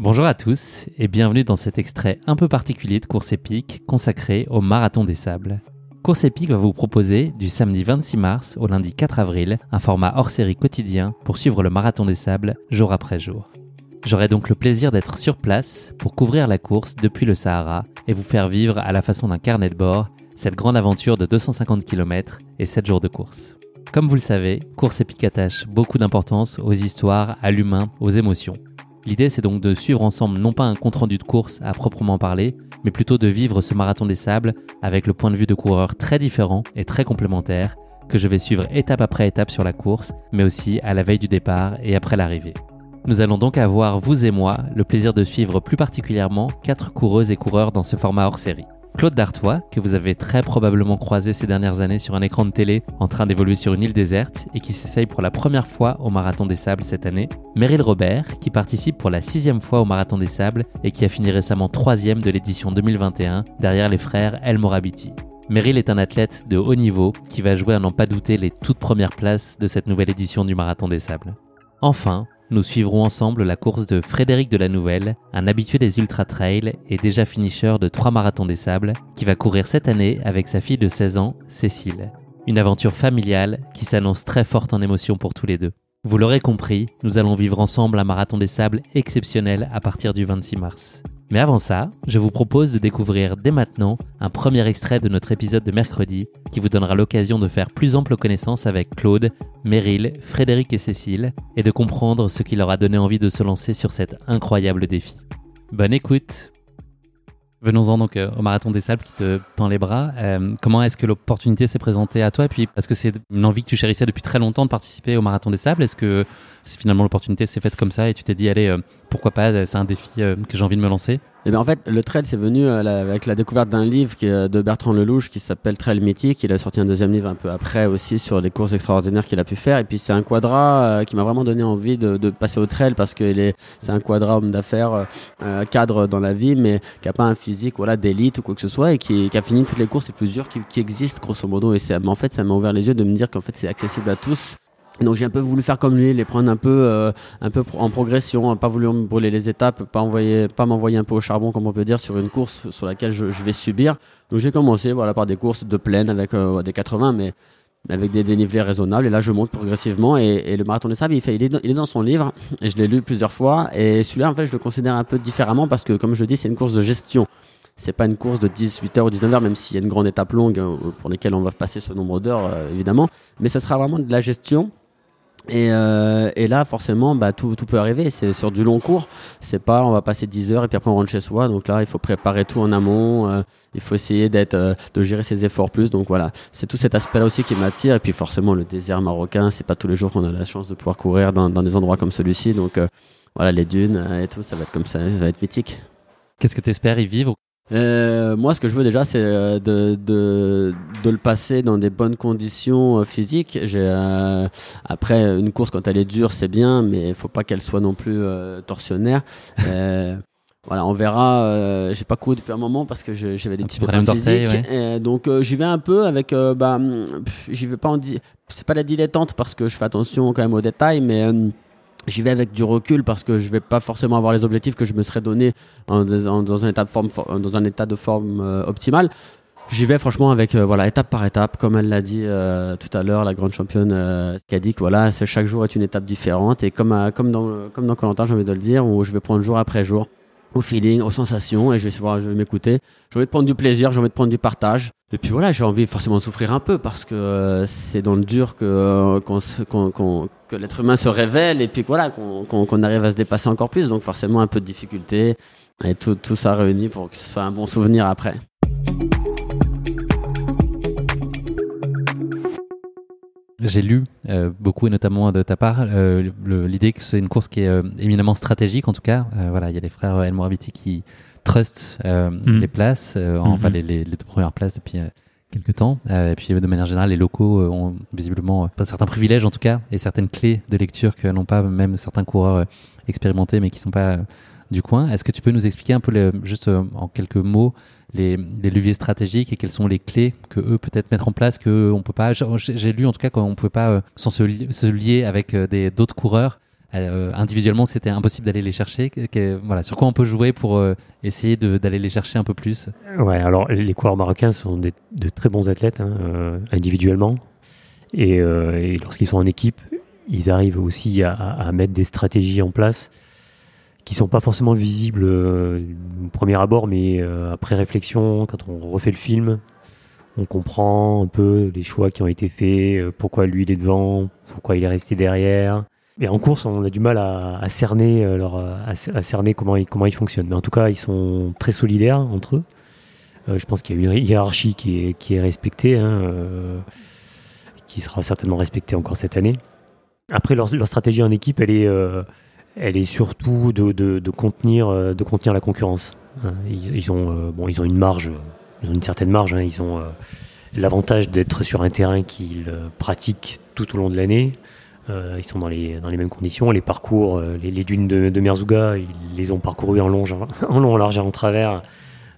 Bonjour à tous et bienvenue dans cet extrait un peu particulier de Course épique consacré au Marathon des Sables. Course épique va vous proposer du samedi 26 mars au lundi 4 avril un format hors série quotidien pour suivre le Marathon des Sables jour après jour. J'aurai donc le plaisir d'être sur place pour couvrir la course depuis le Sahara et vous faire vivre à la façon d'un carnet de bord cette grande aventure de 250 km et 7 jours de course. Comme vous le savez, Course épique attache beaucoup d'importance aux histoires, à l'humain, aux émotions. L'idée, c'est donc de suivre ensemble non pas un compte-rendu de course à proprement parler, mais plutôt de vivre ce marathon des sables avec le point de vue de coureurs très différents et très complémentaires que je vais suivre étape après étape sur la course, mais aussi à la veille du départ et après l'arrivée. Nous allons donc avoir, vous et moi, le plaisir de suivre plus particulièrement quatre coureuses et coureurs dans ce format hors série. Claude Dartois, que vous avez très probablement croisé ces dernières années sur un écran de télé en train d'évoluer sur une île déserte et qui s'essaye pour la première fois au Marathon des Sables cette année. Meryl Robert, qui participe pour la sixième fois au Marathon des Sables et qui a fini récemment troisième de l'édition 2021 derrière les frères El Morabiti. Meryl est un athlète de haut niveau qui va jouer à n'en pas douter les toutes premières places de cette nouvelle édition du Marathon des Sables. Enfin, nous suivrons ensemble la course de Frédéric de la Nouvelle, un habitué des Ultra Trail et déjà finisher de trois marathons des sables, qui va courir cette année avec sa fille de 16 ans, Cécile. Une aventure familiale qui s'annonce très forte en émotion pour tous les deux. Vous l'aurez compris, nous allons vivre ensemble un marathon des sables exceptionnel à partir du 26 mars. Mais avant ça, je vous propose de découvrir dès maintenant un premier extrait de notre épisode de mercredi qui vous donnera l'occasion de faire plus ample connaissance avec Claude, Meryl, Frédéric et Cécile et de comprendre ce qui leur a donné envie de se lancer sur cet incroyable défi. Bonne écoute Venons-en donc euh, au Marathon des Sables qui te tend les bras. Euh, comment est-ce que l'opportunité s'est présentée à toi? Et puis, est-ce que c'est une envie que tu chérissais depuis très longtemps de participer au Marathon des Sables Est-ce que finalement l'opportunité s'est faite comme ça et tu t'es dit, allez, euh, pourquoi pas, c'est un défi que j'ai envie de me lancer et eh bien en fait, le trail, c'est venu euh, avec la découverte d'un livre est de Bertrand Lelouch qui s'appelle Trail mythique. Il a sorti un deuxième livre un peu après aussi sur les courses extraordinaires qu'il a pu faire. Et puis c'est un quadra euh, qui m'a vraiment donné envie de, passer au trail parce que c'est un quadra homme d'affaires, euh, cadre dans la vie, mais qui a pas un physique voilà d'élite ou quoi que ce soit et qui, a fini toutes les courses les plus dures qui, qui existent grosso modo. Et en fait, ça m'a ouvert les yeux de me dire qu'en fait c'est accessible à tous donc j'ai un peu voulu faire comme lui, les prendre un peu, euh, un peu en progression, pas voulu me brûler les étapes, pas envoyer, pas m'envoyer un peu au charbon comme on peut dire sur une course sur laquelle je, vais subir. Donc j'ai commencé voilà par des courses de plaine avec euh, des 80, mais avec des dénivelés raisonnables. Et là je monte progressivement et, le marathon des sables, il, fait, il, est dans, son livre et je l'ai lu plusieurs fois. Et celui-là en fait je le considère un peu différemment parce que comme je dis c'est une course de gestion c'est pas une course de 18h ou 19h, même s'il y a une grande étape longue euh, pour lesquelles on va passer ce nombre d'heures, évidemment. Mais ce sera vraiment de la gestion et, euh, et, là, forcément, bah, tout, tout peut arriver. C'est sur du long cours. C'est pas, on va passer 10 heures et puis après on rentre chez soi. Donc là, il faut préparer tout en amont. Euh, il faut essayer d'être, euh, de gérer ses efforts plus. Donc voilà, c'est tout cet aspect-là aussi qui m'attire. Et puis forcément, le désert marocain, c'est pas tous les jours qu'on a la chance de pouvoir courir dans, dans des endroits comme celui-ci. Donc voilà, les dunes et tout, ça va être comme ça, ça va être mythique. Qu'est-ce que tu espères y vivre euh, moi, ce que je veux déjà, c'est euh, de, de, de, le passer dans des bonnes conditions euh, physiques. J'ai euh, après une course quand elle est dure, c'est bien, mais il faut pas qu'elle soit non plus torsionnaire. voilà, on verra. j'ai pas couru depuis un moment parce que j'avais des petits problèmes physiques. Ouais. donc j'y vais un peu avec. bah, j'y vais pas en. C'est pas la dilettante parce que je fais attention quand même aux détails, mais J'y vais avec du recul parce que je vais pas forcément avoir les objectifs que je me serais donné dans, un état de forme, dans un état de forme euh, optimal. J'y vais franchement avec euh, voilà étape par étape, comme elle l'a dit euh, tout à l'heure, la grande championne qui a dit que voilà, chaque jour est une étape différente et comme comme dans comme dans Colantin, j'ai envie de le dire, où je vais prendre jour après jour au feeling, aux sensations, et je vais m'écouter. J'ai envie de prendre du plaisir, j'ai envie de prendre du partage. Et puis voilà, j'ai envie forcément de souffrir un peu parce que euh, c'est dans le dur que, euh, que l'être humain se révèle et puis voilà, qu'on arrive à se dépasser encore plus. Donc forcément un peu de difficulté et tout, tout ça réuni pour que ce soit un bon souvenir après. J'ai lu euh, beaucoup et notamment de ta part euh, l'idée que c'est une course qui est euh, éminemment stratégique en tout cas. voilà, il y a les frères El Morabiti qui trustent mm. les places, mm-hmm. enfin les, les, les, deux premières places depuis quelques temps. et puis de manière générale, les locaux ont visiblement certains privilèges en tout cas et certaines clés de lecture que n'ont pas même certains coureurs expérimentés mais qui sont pas du coin. Est-ce que tu peux nous expliquer un peu, juste en quelques mots, les, leviers stratégiques et quelles sont les clés que eux peut-être mettre en place que on peut pas. J'ai lu en tout cas qu'on pouvait pas euh, sans se, lier avec euh, des d'autres coureurs. euh, individuellement que c'était impossible d'aller les chercher voilà, Sur quoi on peut jouer pour essayer d'aller les chercher un peu plus? Ouais, alors les coureurs marocains sont de très bons athlètes hein, individuellement. Et, lorsqu'ils sont en équipe, ils arrivent aussi à, mettre des stratégies en place qui sont pas forcément visibles au premier abord, mais après réflexion, quand on refait le film, on comprend un peu les choix qui ont été faits, euh, pourquoi lui il est devant, pourquoi il est resté derrière. Et en course, on a du mal à, cerner euh, à, cerner comment ils, comment ils fonctionnent. Mais en tout cas, ils sont très solidaires entre eux. Euh, je pense qu'il y a une hiérarchie qui est, qui est respectée, hein, qui sera certainement respectée encore cette année. Après, leur, stratégie en équipe, elle est, elle est surtout de, contenir, de contenir la concurrence. Ils, ont, bon, ils ont une marge ils ont une certaine marge. Hein. Ils ont euh, l'avantage d'être sur un terrain qu'ils euh, pratiquent tout au long de l'année. Euh, ils sont dans les, dans les mêmes conditions. Les parcours, les, dunes de, de, Merzouga, ils les ont parcourus en long, en, long, en large et en travers.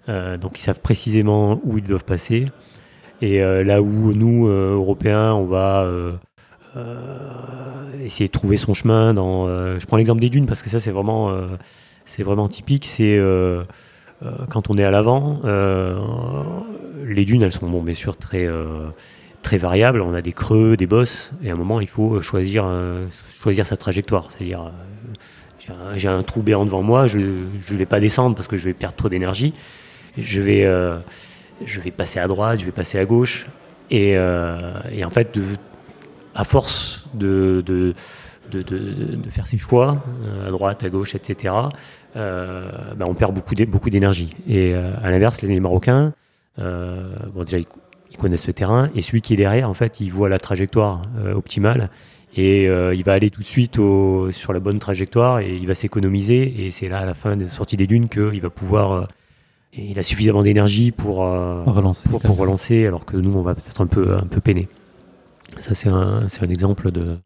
donc ils savent précisément où ils doivent passer. Et là où nous, Européens, on va essayer de trouver son chemin dans... je prends l'exemple des dunes parce que ça c'est vraiment, c'est vraiment typique. C'est euh, quand on est à l'avant, euh, les dunes, elles sont bon, bien sûr très, euh, très variables. On a des creux, des bosses, et à un moment, il faut choisir, choisir sa trajectoire. C'est-à-dire, j'ai un, trou béant devant moi, je ne vais pas descendre parce que je vais perdre trop d'énergie. Je vais, je vais passer à droite, je vais passer à gauche. Et, et en fait, de, à force de, de de, de, faire ses choix, à droite, à gauche, etc., euh, bah, on perd beaucoup d'énergie. Et euh, à l'inverse, les Marocains, euh, bon, déjà, ils, connaissent le terrain, et celui qui est derrière, en fait, il voit la trajectoire optimale, et il va aller tout de suite au, sur la bonne trajectoire, et il va s'économiser, et c'est là, à la fin de la sortie des dunes, qu'il va pouvoir il a suffisamment d'énergie pour, relancer, pour, relancer, alors que nous, on va peut-être un peu, un peu peiner. Ça, c'est un, un, exemple de,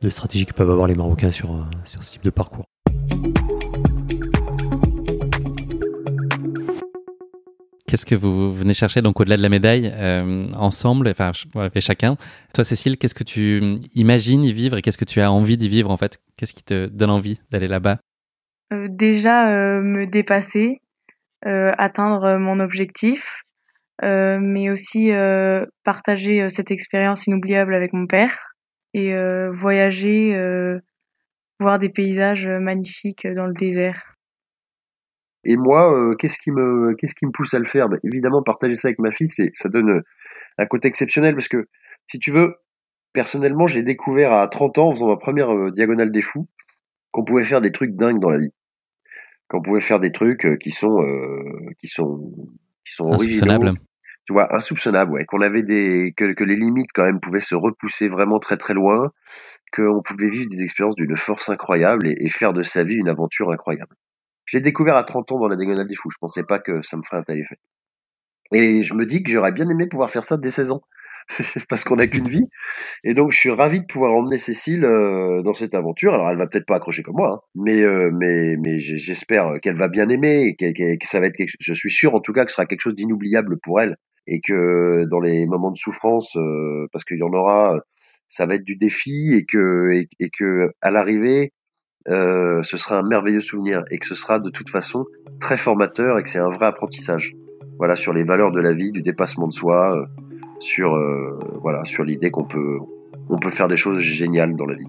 de stratégie que peuvent avoir les Marocains sur, sur ce type de parcours. Qu'est-ce que vous venez chercher donc au-delà de la médaille euh, ensemble, enfin chacun. Toi, Cécile, qu'est-ce que tu imagines y vivre et qu'est-ce que tu as envie d'y vivre en fait? Qu'est-ce qui te donne envie d'aller là-bas? Euh, Déjà euh, me dépasser, atteindre mon objectif, mais aussi partager cette expérience inoubliable avec mon père et voyager, voir des paysages magnifiques dans le désert. Et moi, euh, qu'est-ce qui me, qu'est-ce qui me pousse à le faire? Bah, Évidemment, partager ça avec ma fille, c'est, ça donne euh, un côté exceptionnel parce que, si tu veux, personnellement, j'ai découvert à 30 ans, en faisant ma première euh, diagonale des fous, qu'on pouvait faire des trucs dingues dans la vie, qu'on pouvait faire des trucs qui sont, qui sont, qui sont originaux, tu vois, insoupçonnables, ouais, qu'on avait des, que, que les limites quand même pouvaient se repousser vraiment très très loin, qu'on pouvait vivre des expériences d'une force incroyable et faire de sa vie une aventure incroyable. J'ai découvert à 30 ans dans la Diagonale des Fous. Je pensais pas que ça me ferait un tel effet. Et je me dis que j'aurais bien aimé pouvoir faire ça dès 16 ans. parce qu'on n'a qu'une vie. Et donc, je suis ravi de pouvoir emmener Cécile euh, dans cette aventure. Alors, elle va peut-être pas accrocher comme moi, hein. mais euh, mais mais j'espère qu'elle va bien aimer et que, ça va être quelque... Je suis sûr, en tout cas, que ce sera quelque chose d'inoubliable pour elle et que dans les moments de souffrance, euh, parce qu'il y en aura, ça va être du défi et que et, et que à l'arrivée, euh, ce sera un merveilleux souvenir et que ce sera de toute façon très formateur et que c'est un vrai apprentissage. Voilà sur les valeurs de la vie, du dépassement de soi, euh, sur euh, voilà sur l'idée qu'on peut on peut faire des choses géniales dans la vie.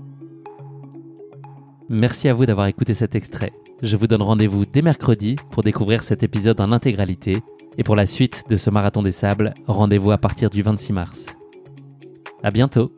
Merci à vous d'avoir écouté cet extrait. Je vous donne rendez-vous dès mercredi pour découvrir cet épisode en intégralité et pour la suite de ce marathon des sables, rendez-vous à partir du 26 mars. À bientôt.